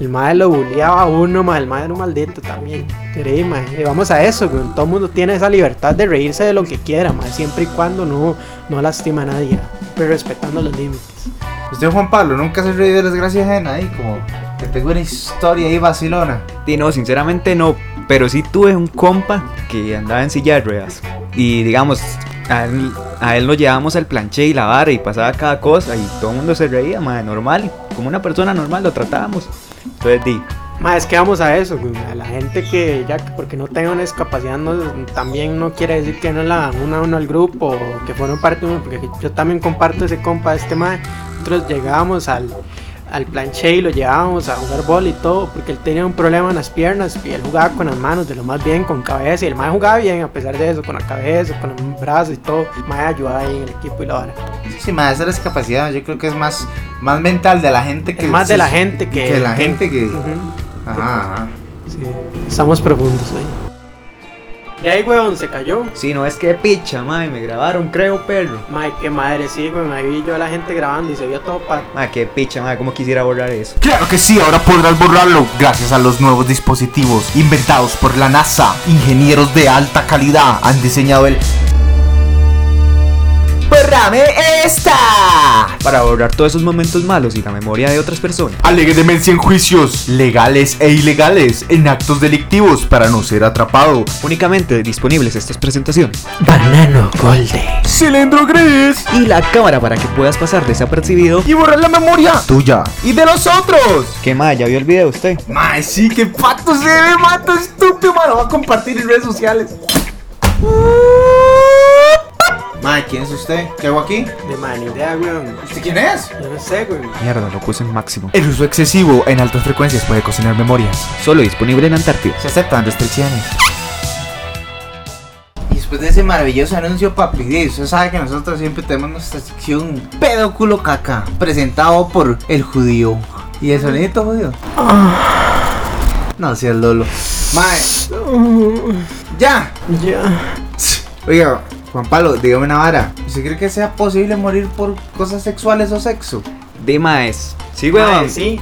Speaker 3: El mae lo bulleaba a uno, mae. El mae era un maldito también. Pero ahí, mae. Y vamos a eso, güey. Todo el mundo tiene esa libertad de reírse de lo que quiera, mae. Siempre y cuando no, no lastima a nadie. Pero respetando los límites.
Speaker 1: Usted, Juan Pablo, nunca se reído de la desgracia ajena ahí, como que tengo una historia ahí vacilona.
Speaker 4: Y no, sinceramente no. Pero sí tuve un compa que andaba en silla de ruedas. Y digamos, a él, a él lo llevábamos al planché y la vara y pasaba cada cosa. Y todo el mundo se reía, madre, normal. Como una persona normal lo tratábamos. Entonces di,
Speaker 3: Ma, es que vamos a eso, a la gente que ya que porque no tenga una discapacidad no, también no quiere decir que no la una a uno al grupo o que fueron parte de uno, porque yo también comparto ese compa de este mae. Nosotros llegábamos al, al planche y lo llevábamos a jugar bol y todo, porque él tenía un problema en las piernas y él jugaba con las manos, de lo más bien con cabeza, y el mae jugaba bien a pesar de eso, con la cabeza, con los brazos y todo. Mae ayudaba ahí en el equipo y la vara.
Speaker 1: Sí, más esa discapacidad, yo creo que es más, más mental de la gente que.
Speaker 3: Es más de la gente que...
Speaker 1: que la gente que-. Ajá, ajá.
Speaker 3: Sí, estamos profundos ahí. De ahí, weón, se cayó.
Speaker 4: Si no es que picha, mae, me grabaron, creo, perro.
Speaker 3: Mae, qué madre, sí, weón. Ahí vi yo a la gente grabando y se vio todo pa...
Speaker 4: Mae, qué picha, mae, cómo quisiera borrar eso.
Speaker 1: Claro que sí, ahora podrás borrarlo gracias a los nuevos dispositivos inventados por la NASA. Ingenieros de alta calidad han diseñado el... ¡Borrame esta!
Speaker 4: Para borrar todos esos momentos malos y la memoria de otras personas.
Speaker 1: Alegue demencia en juicios legales e ilegales, en actos delictivos para no ser atrapado.
Speaker 4: Únicamente disponibles estas presentaciones.
Speaker 3: Banano Golden.
Speaker 1: Cilindro gris
Speaker 4: Y la cámara para que puedas pasar desapercibido.
Speaker 1: y borrar la memoria tuya y de los otros.
Speaker 4: ¿Qué mae? ¿Ya vio el video usted?
Speaker 1: Mae, sí, que pato se ve, mato estúpido, man. Lo va a compartir en redes sociales. Mae, ¿quién es usted? ¿Qué hago aquí?
Speaker 3: De man, idea, weón.
Speaker 1: ¿Usted quién es?
Speaker 3: Yo no sé, weón.
Speaker 4: Mierda, lo puse en máximo.
Speaker 1: El uso excesivo en altas frecuencias puede cocinar memorias.
Speaker 4: Solo disponible en Antártida.
Speaker 1: Se aceptan restricciones. Y después de ese maravilloso anuncio, papi, usted sabe que nosotros siempre tenemos nuestra sección pedo culo caca, presentado por el judío. ¿Y el sonidito judío? No, si el Lolo. Mae. Ya.
Speaker 3: Ya.
Speaker 1: Oiga, Juan Pablo, dígame una vara. ¿Usted cree que sea posible morir por cosas sexuales o sexo?
Speaker 4: De maes. Sí, weón.
Speaker 3: sí.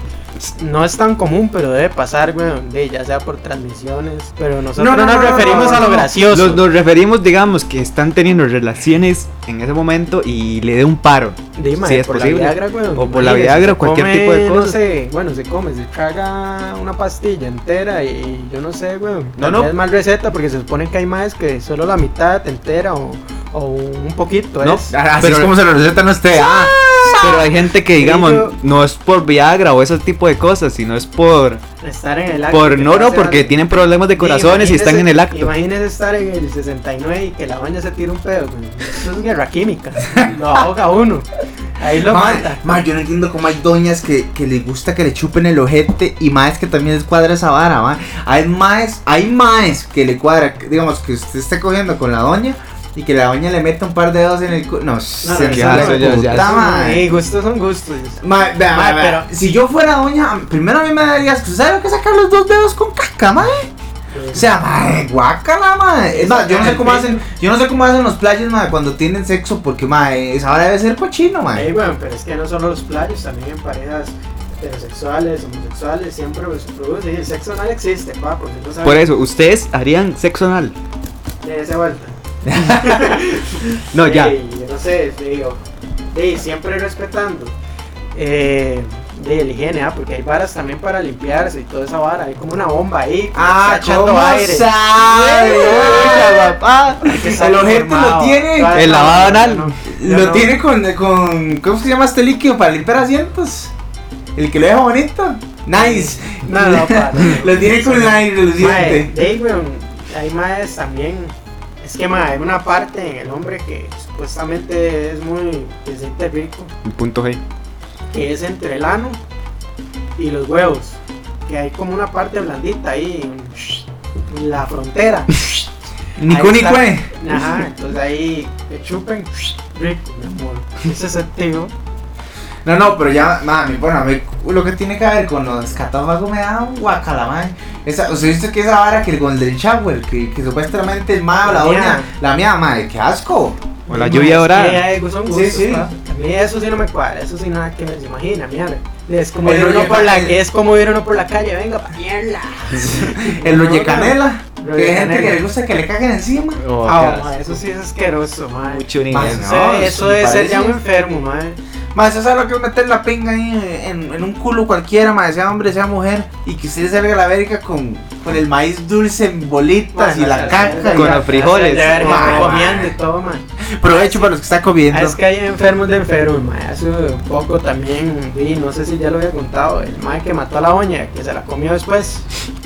Speaker 3: No es tan común, pero debe pasar, weón. De, ya sea por transmisiones. Pero nosotros
Speaker 1: No, no,
Speaker 3: nos
Speaker 1: no, no,
Speaker 3: referimos
Speaker 1: no,
Speaker 3: a lo gracioso.
Speaker 4: Nos, nos referimos, digamos, que están teniendo relaciones en ese momento y le dé un paro.
Speaker 3: De, mae,
Speaker 4: Sí, es
Speaker 3: por
Speaker 4: posible.
Speaker 3: la Viagra, weón.
Speaker 4: O por la Viagra,
Speaker 3: se
Speaker 4: cualquier
Speaker 3: come,
Speaker 4: tipo de
Speaker 3: No
Speaker 4: cosa.
Speaker 3: sé, bueno, se come, se traga una pastilla entera y yo no sé, weón.
Speaker 1: No, no.
Speaker 3: Es mal receta porque se supone que hay más que solo la mitad entera o, o un poquito
Speaker 4: No,
Speaker 3: es.
Speaker 1: Así
Speaker 4: Pero-
Speaker 1: es como se lo recetan a usted. Ah.
Speaker 4: Pero hay gente que, digamos,
Speaker 3: yo-
Speaker 4: no es por Viagra o ese tipo de cosas, sino es por.
Speaker 3: Estar en el acto.
Speaker 4: por no, no, porque
Speaker 3: algo.
Speaker 4: tienen problemas de
Speaker 3: Sí,
Speaker 4: corazones y están en el acto.
Speaker 3: Imagínese estar en el 69 y que la baña se tire un pedo. Eso es guerra química. Lo ahoga uno. Ahí lo
Speaker 1: Mae,
Speaker 3: mata.
Speaker 1: mae, yo no entiendo cómo hay doñas que, que les gusta que le chupen el ojete y maes que también les cuadra esa vara, mae. Hay maes, hay maes que le cuadra, digamos, que usted esté cogiendo con la doña y que la doña le meta un par de dedos en el cu- No, se
Speaker 4: eso ya, ya.
Speaker 1: puta,
Speaker 3: gustos son gustos.
Speaker 1: Mae, vea, vea.
Speaker 3: pero-
Speaker 1: si yo fuera doña, primero a mí me darías, ¿sabes lo que sacar los dos dedos con caca, mae? O sea, mae, guácala, mae. Es más, yo no sé cómo hacen, yo no sé cómo hacen los playas, mae, cuando tienen sexo, porque, mae, esa hora debe ser cochino, mae.
Speaker 3: Ey, bueno, pero es que no solo los playos, también en parejas heterosexuales, homosexuales, siempre se produce. Y el sexo anal existe, pa, porque no saben
Speaker 4: Por eso, ¿ustedes harían sexo anal?
Speaker 3: de esa vuelta.
Speaker 4: No, ya.
Speaker 3: Ey, yo no sé, te digo. ey, siempre respetando. Eh, de la higiene, ah, porque hay varas también para limpiarse y toda esa vara. Hay como una bomba ahí.
Speaker 1: Ah,
Speaker 3: echando
Speaker 1: ¿cómo
Speaker 3: aire.
Speaker 1: sabe? Oiga, papá. El ojete lo tiene.
Speaker 3: Claro,
Speaker 4: El lavado anal.
Speaker 3: no,
Speaker 1: Lo
Speaker 3: no.
Speaker 1: tiene con, con. ¿Cómo se llama este líquido para limpiar asientos? El que lo deja bonito. Nice.
Speaker 3: No, no, pa, no, no.
Speaker 1: Lo tiene con el aire
Speaker 3: weón, hay más también. Es que mae, hay una parte en el hombre que supuestamente es muy. que siente rico,
Speaker 4: El punto G.
Speaker 3: que es entre el ano y los huevos. Que hay como una parte blandita ahí en, en la frontera.
Speaker 1: Nico
Speaker 3: Ahí está.
Speaker 1: Nicue.
Speaker 3: Ajá, entonces ahí te chupen rico, mi amor. Ese sentido.
Speaker 1: No, no, pero ya, mami, bueno, a ver, lo que tiene que ver con los catáfagos me da un guacala, man. Esa, ¿Usted viste que esa vara que el Golden Shower, que, que supuestamente el ma o la doña,
Speaker 3: mía.
Speaker 1: la mía, madre, qué asco.
Speaker 4: O la
Speaker 3: Mae,
Speaker 4: lluvia dorada.
Speaker 1: Sí, sí.
Speaker 3: pa. A mí eso sí no me cuadra, eso sí nada que me se imagina, mierda. Es como
Speaker 1: El
Speaker 3: ir uno por la es como ir uno por la calle, venga, pa mierda.
Speaker 1: El rolle canela, Que hay gente que le gusta que le caguen encima.
Speaker 4: Oh,
Speaker 3: Ah, ma, eso sí es asqueroso, man.
Speaker 4: Mucho
Speaker 1: no,
Speaker 3: eso debe ser ya un enfermo, man.
Speaker 1: Más, eso es lo que es meter la pinga ahí en, en un culo cualquiera, más sea hombre, sea mujer, y que usted salga a la verga con, con el maíz dulce en bolitas y la caca. y
Speaker 4: Con
Speaker 1: la-
Speaker 4: los frijoles.
Speaker 3: De verga, comiendo y todo, man.
Speaker 1: Provecho para los que están comiendo.
Speaker 3: Es que hay enfermos de enfermos, man. Hace poco también vi, no sé si ya lo había contado, el mae que mató a la doña, que se la comió después.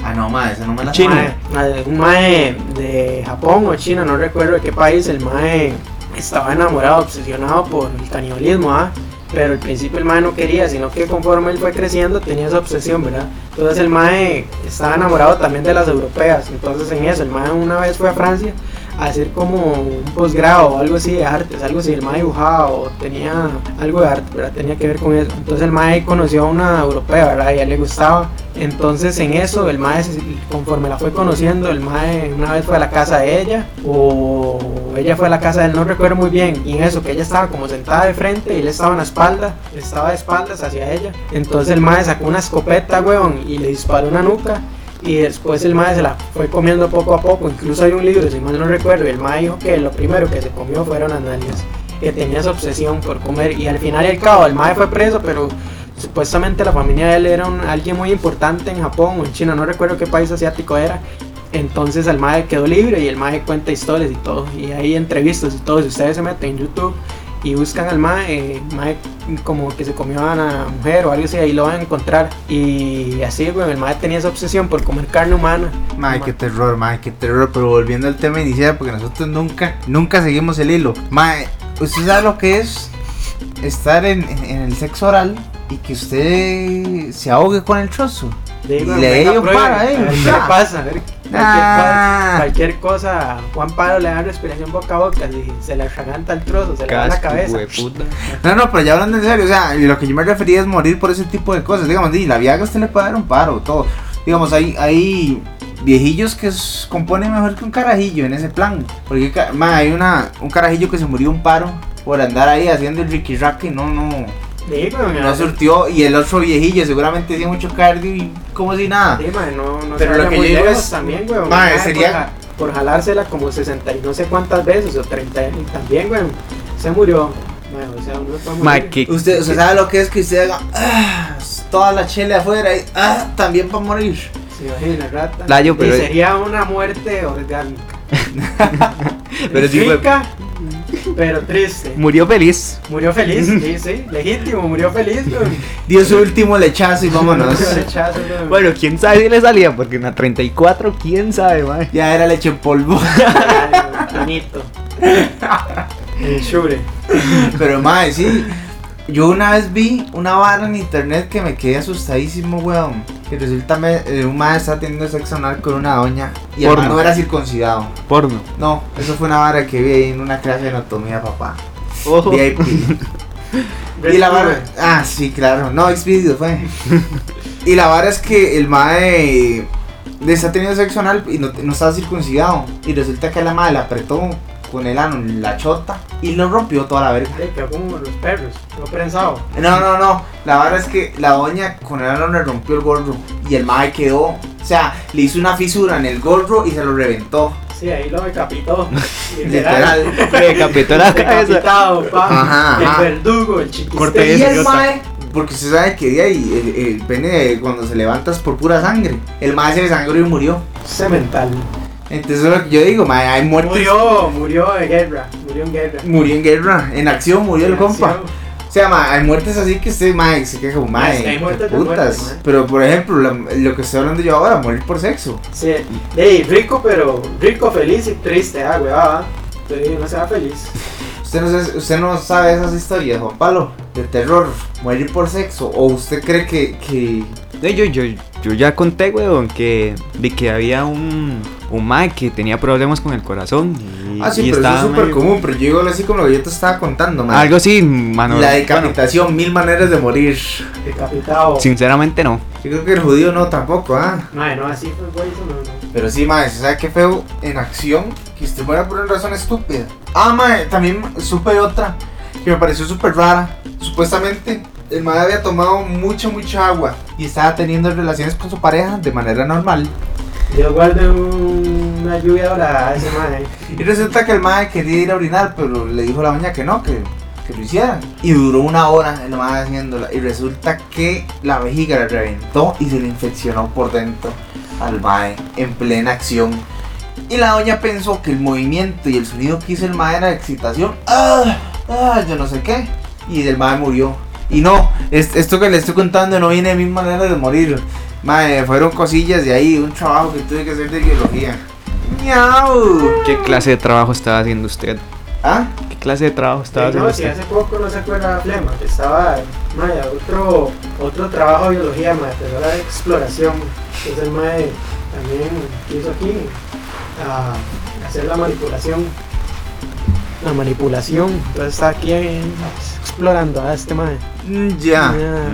Speaker 1: Ah, no, ma, esa no me la
Speaker 4: Chino.
Speaker 3: Mae, mae, un mae de Japón o China, no recuerdo de qué país, el mae estaba enamorado, obsesionado por el canibalismo, ¿ah? Pero al principio el mae no quería, sino que conforme él fue creciendo tenía esa obsesión, ¿verdad? Entonces el mae estaba enamorado también de las europeas, entonces en eso, el mae una vez fue a Francia hacer como un posgrado o algo así de artes, algo así, el mae dibujaba o tenía algo de arte, ¿verdad? Tenía que ver con eso. Entonces el mae conoció a una europea, ¿verdad? Y a él le gustaba. Entonces en eso el mae, conforme la fue conociendo, el mae una vez fue a la casa de ella o ella fue a la casa de él, no recuerdo muy bien. Y en eso que ella estaba como sentada de frente y él estaba en la espalda, estaba de espaldas hacia ella. Entonces el mae sacó una escopeta, weón, y le disparó una nuca. Y después el mae se la fue comiendo poco a poco. Incluso hay un libro, si mal no recuerdo, y el mae dijo que lo primero que se comió fueron las. Que tenía esa obsesión por comer. Y al final y cabo, el mae fue preso, pero supuestamente la familia de él era alguien muy importante en Japón o en China, no recuerdo qué país asiático era. Entonces el mae quedó libre y el mae cuenta historias y todo. Y hay entrevistas y todo. Si ustedes se meten en YouTube y buscan al mae, eh, mae como que se comió a una mujer o algo así, ahí lo van a encontrar. Y así, güey, el mae tenía esa obsesión por comer carne humana.
Speaker 1: Mae, qué terror, mae, qué terror. Pero volviendo al tema inicial, porque nosotros nunca, nunca seguimos el hilo. Mae, ¿usted sabe lo que es estar en, en- en el sexo oral y que usted se ahogue con el trozo?
Speaker 3: Digo,
Speaker 1: Y le di un
Speaker 3: a ver ¿Qué le pasa? Cualquier,
Speaker 1: Ah.
Speaker 3: cosa, cualquier cosa, Juan Pablo le da respiración boca a boca, si se le atraganta el trozo, se le va la cabeza.
Speaker 4: hueputa.
Speaker 1: No, no, pero ya hablando en serio, o sea, lo que yo me refería es morir por ese tipo de cosas. Digamos, di, la Viagra usted le puede dar un paro, todo. Digamos, hay, hay viejillos que componen mejor que un carajillo en ese plan. Porque hay una, un carajillo que se murió un paro por andar ahí haciendo el Ricky Racky, no, no,
Speaker 3: Digo,
Speaker 1: no surtió. Y el otro viejillo seguramente hacía mucho cardio y como si nada.
Speaker 3: Sí, no, no
Speaker 1: Pero lo que yo digo es-
Speaker 3: también, güey.
Speaker 1: Mae, sería-
Speaker 3: Por, por jalársela como 60 y no sé cuántas veces, o 30, y también, güey, se murió. Mae, o sea, uno morir.
Speaker 1: Usted, usted sabe lo que es que usted haga ah, toda la chile afuera y ah, también para morir.
Speaker 3: Se imagina, rata.
Speaker 4: Layo, pero-
Speaker 3: Y sería una muerte orgánica.
Speaker 4: Pero sí.
Speaker 3: Rica, pero triste.
Speaker 4: Murió feliz.
Speaker 3: Murió feliz, sí, sí, legítimo, murió feliz, güey.
Speaker 1: Dio su último lechazo y vámonos.
Speaker 3: Rechazo, güey.
Speaker 4: Bueno, quién sabe si le salía, porque en la 34, quién sabe,
Speaker 1: ya era leche en polvo.
Speaker 3: Ay, bonito. El shure.
Speaker 1: Pero mae, sí. Yo una vez vi una vara en internet que me quedé asustadísimo, weón. Que resulta me, eh, un mae está teniendo sexo anal con una doña y el no era circuncidado.
Speaker 4: Porno.
Speaker 1: No, eso fue una vara que vi ahí en una clase de anatomía, papá.
Speaker 4: Ojo.
Speaker 1: VIP. y la vara. Ah, sí, claro. No, Xvideo fue. y la vara es que el mae le está teniendo sexo anal y no, no estaba circuncidado. Y resulta que la mae la apretó con el ano en la chota y lo rompió toda la verga.
Speaker 3: Ay, que como los perros, no prensado.
Speaker 1: No, no, no. La verdad es que la doña con el ano le rompió el gorro y el mae quedó. O sea, le hizo una fisura en el gorro y se lo reventó.
Speaker 3: Sí, ahí lo decapitó.
Speaker 1: Literal.
Speaker 4: Le decapitó la cabeza.
Speaker 3: Decapitado, pa.
Speaker 1: Ajá, ajá.
Speaker 3: El verdugo, el chiquisté.
Speaker 4: Corte
Speaker 1: Y el mae, porque usted sabe que de ahí el, el pene cuando se levanta es por pura sangre. El mae se desangró y murió.
Speaker 3: Cemental.
Speaker 1: Entonces es lo que yo digo, mae, hay muertes.
Speaker 3: Murió, murió de guerra. Murió en guerra.
Speaker 1: Murió en guerra, en acción murió el
Speaker 3: En
Speaker 1: compa. O sea, mae, hay muertes así que usted, mae, se queja como, mae,
Speaker 3: Es que hay muertes de
Speaker 1: putas.
Speaker 3: muertes, mae.
Speaker 1: Pero por ejemplo, lo que estoy hablando yo ahora, morir por sexo.
Speaker 3: Sí, ey, rico, pero rico, feliz y triste, ah, güey, va. Sí, no sea feliz.
Speaker 1: Usted no, sabe, usted no sabe esas historias, Juan Pablo, de terror, morir por sexo. ¿O usted cree que, que
Speaker 4: yo, yo, yo ya conté, weón, que vi que había un, un mae que tenía problemas con el corazón. Y,
Speaker 1: Ah, sí,
Speaker 4: y
Speaker 1: pero eso es súper
Speaker 4: medio-
Speaker 1: común, pero yo digo así como lo que yo te estaba contando, man.
Speaker 4: Algo así, mano.
Speaker 1: La
Speaker 4: bueno,
Speaker 1: decapitación, mil maneras de morir.
Speaker 3: Decapitado.
Speaker 4: sinceramente no.
Speaker 1: Yo creo que el judío no tampoco, ¿ah?
Speaker 3: Mae, no, así fue, güey, eso no, no.
Speaker 1: Pero sí, mae, ¿sabe qué feo en acción? Que usted muera por una razón estúpida. Ah, mae, también supe otra que me pareció súper rara. Supuestamente, el mae había tomado mucha, mucha agua y estaba teniendo relaciones con su pareja de manera normal.
Speaker 3: Dios guarde un- una lluvia dorada a ese mae.
Speaker 1: Y resulta que el mae quería ir a orinar, pero le dijo a la doña que no, que, que lo hiciera. Y duró una hora el mae haciéndola. Y resulta que la vejiga le reventó y se le infeccionó por dentro al mae en plena acción. Y la doña pensó que el movimiento y el sonido que hizo el mae era de excitación. ¡Ah! ¡Ah! Yo no sé qué. Y el mae murió. Y no, es- esto que le estoy contando no viene de mi manera de morir. Mae, fueron cosillas de ahí, un trabajo que tuve que hacer de biología. ¡Miau!
Speaker 4: ¿Qué clase de trabajo estaba haciendo usted?
Speaker 1: ¿Ah?
Speaker 4: ¿Qué clase de trabajo estaba
Speaker 3: Sí,
Speaker 4: haciendo
Speaker 3: no, si
Speaker 4: usted?
Speaker 3: hace poco no se acuerda la flema, que estaba, mae, otro, otro trabajo de biología, mae, pero era de exploración. Entonces el mae también hizo aquí, ah, hacer la manipulación. La manipulación. Entonces está aquí eh, explorando a este madre.
Speaker 1: Mm, Ya.
Speaker 3: Ya,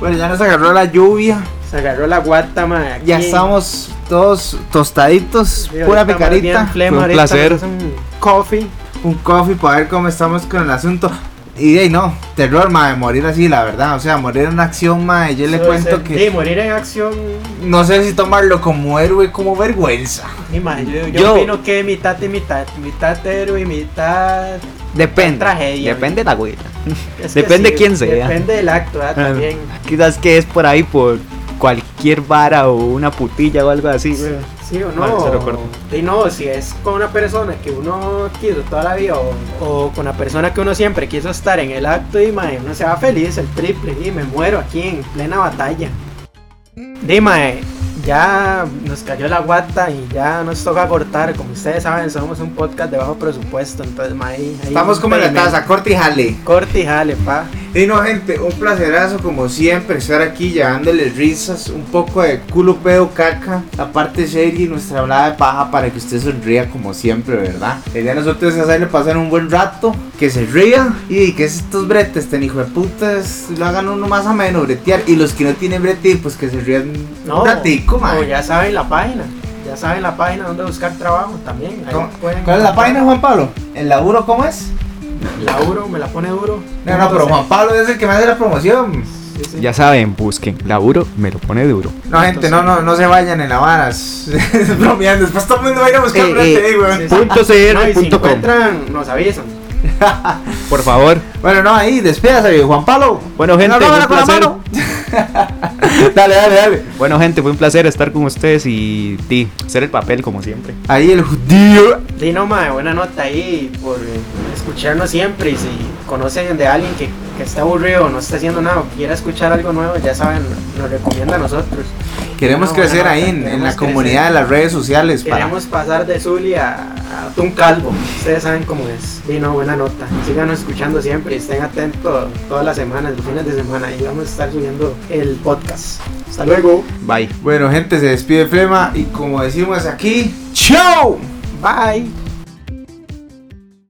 Speaker 1: Bueno, ya nos agarró la lluvia.
Speaker 3: Se agarró la guata, madre. aquí.
Speaker 1: Ya estamos todos tostaditos,
Speaker 3: Sí,
Speaker 1: pura picarita.
Speaker 3: flema,
Speaker 4: Fue un placer.
Speaker 3: Un coffee.
Speaker 1: Un coffee para ver cómo estamos con el asunto. Y de ahí no, terror, madre, morir así, la verdad. O sea, morir en acción, madre. Yo le
Speaker 3: Eso
Speaker 1: cuento que
Speaker 3: Sí, morir en acción.
Speaker 1: no sé si tomarlo como héroe, como vergüenza.
Speaker 3: Sí, madre, yo, yo
Speaker 4: Yo-
Speaker 3: opino que mitad y mitad. Mitad héroe y mitad.
Speaker 4: Depende.
Speaker 3: Tragedia.
Speaker 4: Depende de la güey.
Speaker 3: es que
Speaker 4: Depende
Speaker 3: sí,
Speaker 4: quién sea.
Speaker 3: Depende del acto, ¿verdad? También.
Speaker 4: Quizás que es por ahí por cualquier vara o una putilla o algo así, güey.
Speaker 3: Sí o no. Y no, si es con una persona que uno quiso toda la vida o, o con una persona que uno siempre quiso estar en el acto y mae, uno se va feliz, el triple, y me muero aquí en plena batalla. Dime, ya nos cayó la guata y ya nos toca cortar. Como ustedes saben, somos un podcast de bajo presupuesto, entonces mae, ahí
Speaker 1: Estamos como en la taza, corte y jale.
Speaker 3: Corte y jale, pa.
Speaker 1: Y no, gente, un placerazo como siempre estar aquí llevándoles risas, un poco de culo, pedo, caca, la parte seria y nuestra hablada de paja para que usted sonría como siempre, ¿verdad? La idea de nosotros es hacerle pasar un buen rato, que se ría y que estos bretes, ten hijo de putas, lo hagan uno más ameno, bretear. Y los que no tienen brete, pues que se rían
Speaker 3: No,
Speaker 1: un ratico, man.
Speaker 3: ya saben la página. Ya saben la página donde buscar trabajo también. Ahí
Speaker 1: ¿Cómo-
Speaker 3: pueden
Speaker 1: ¿Cuál es la página, Juan Pablo? ¿El laburo cómo es?
Speaker 3: Laburo, me la pone duro.
Speaker 1: No, no, pero Juan Pablo es el que me hace la promoción.
Speaker 3: Sí, sí.
Speaker 4: Ya saben, busquen. Laburo me lo pone duro.
Speaker 1: No, gente, no, no, no se vayan en la. Es bromeando. Después todo el mundo va a ir a buscar
Speaker 4: Eh, eh.
Speaker 3: Sí.
Speaker 4: Punto
Speaker 3: No, y si
Speaker 4: cr punto com.
Speaker 3: encuentran, nos avisan.
Speaker 4: Por favor.
Speaker 1: Bueno, no, ahí, despídase, Juan Pablo.
Speaker 4: Bueno, gente, fue un placer.
Speaker 1: mano. dale, dale, dale.
Speaker 4: Bueno, gente, fue un placer estar con ustedes y ti, hacer el papel como siempre.
Speaker 1: Ahí el judío.
Speaker 3: Di no, buena nota ahí por escucharnos siempre. Y si conocen de alguien que, que está aburrido, no está haciendo nada, o quiera escuchar algo nuevo, ya saben, nos recomienda a nosotros.
Speaker 1: Queremos crecer ahí en, la comunidad de las redes sociales. Para...
Speaker 3: Queremos pasar de Zully a, a Tun Calvo. Ustedes saben cómo es. Di no, buena nota. Síganos escuchando siempre y estén atentos todas las semanas, los fines de semana. Y vamos a estar subiendo el podcast. Hasta luego.
Speaker 4: Bye.
Speaker 1: Bueno, gente, se despide Flema. Y como decimos aquí, ¡Chao!
Speaker 3: Bye.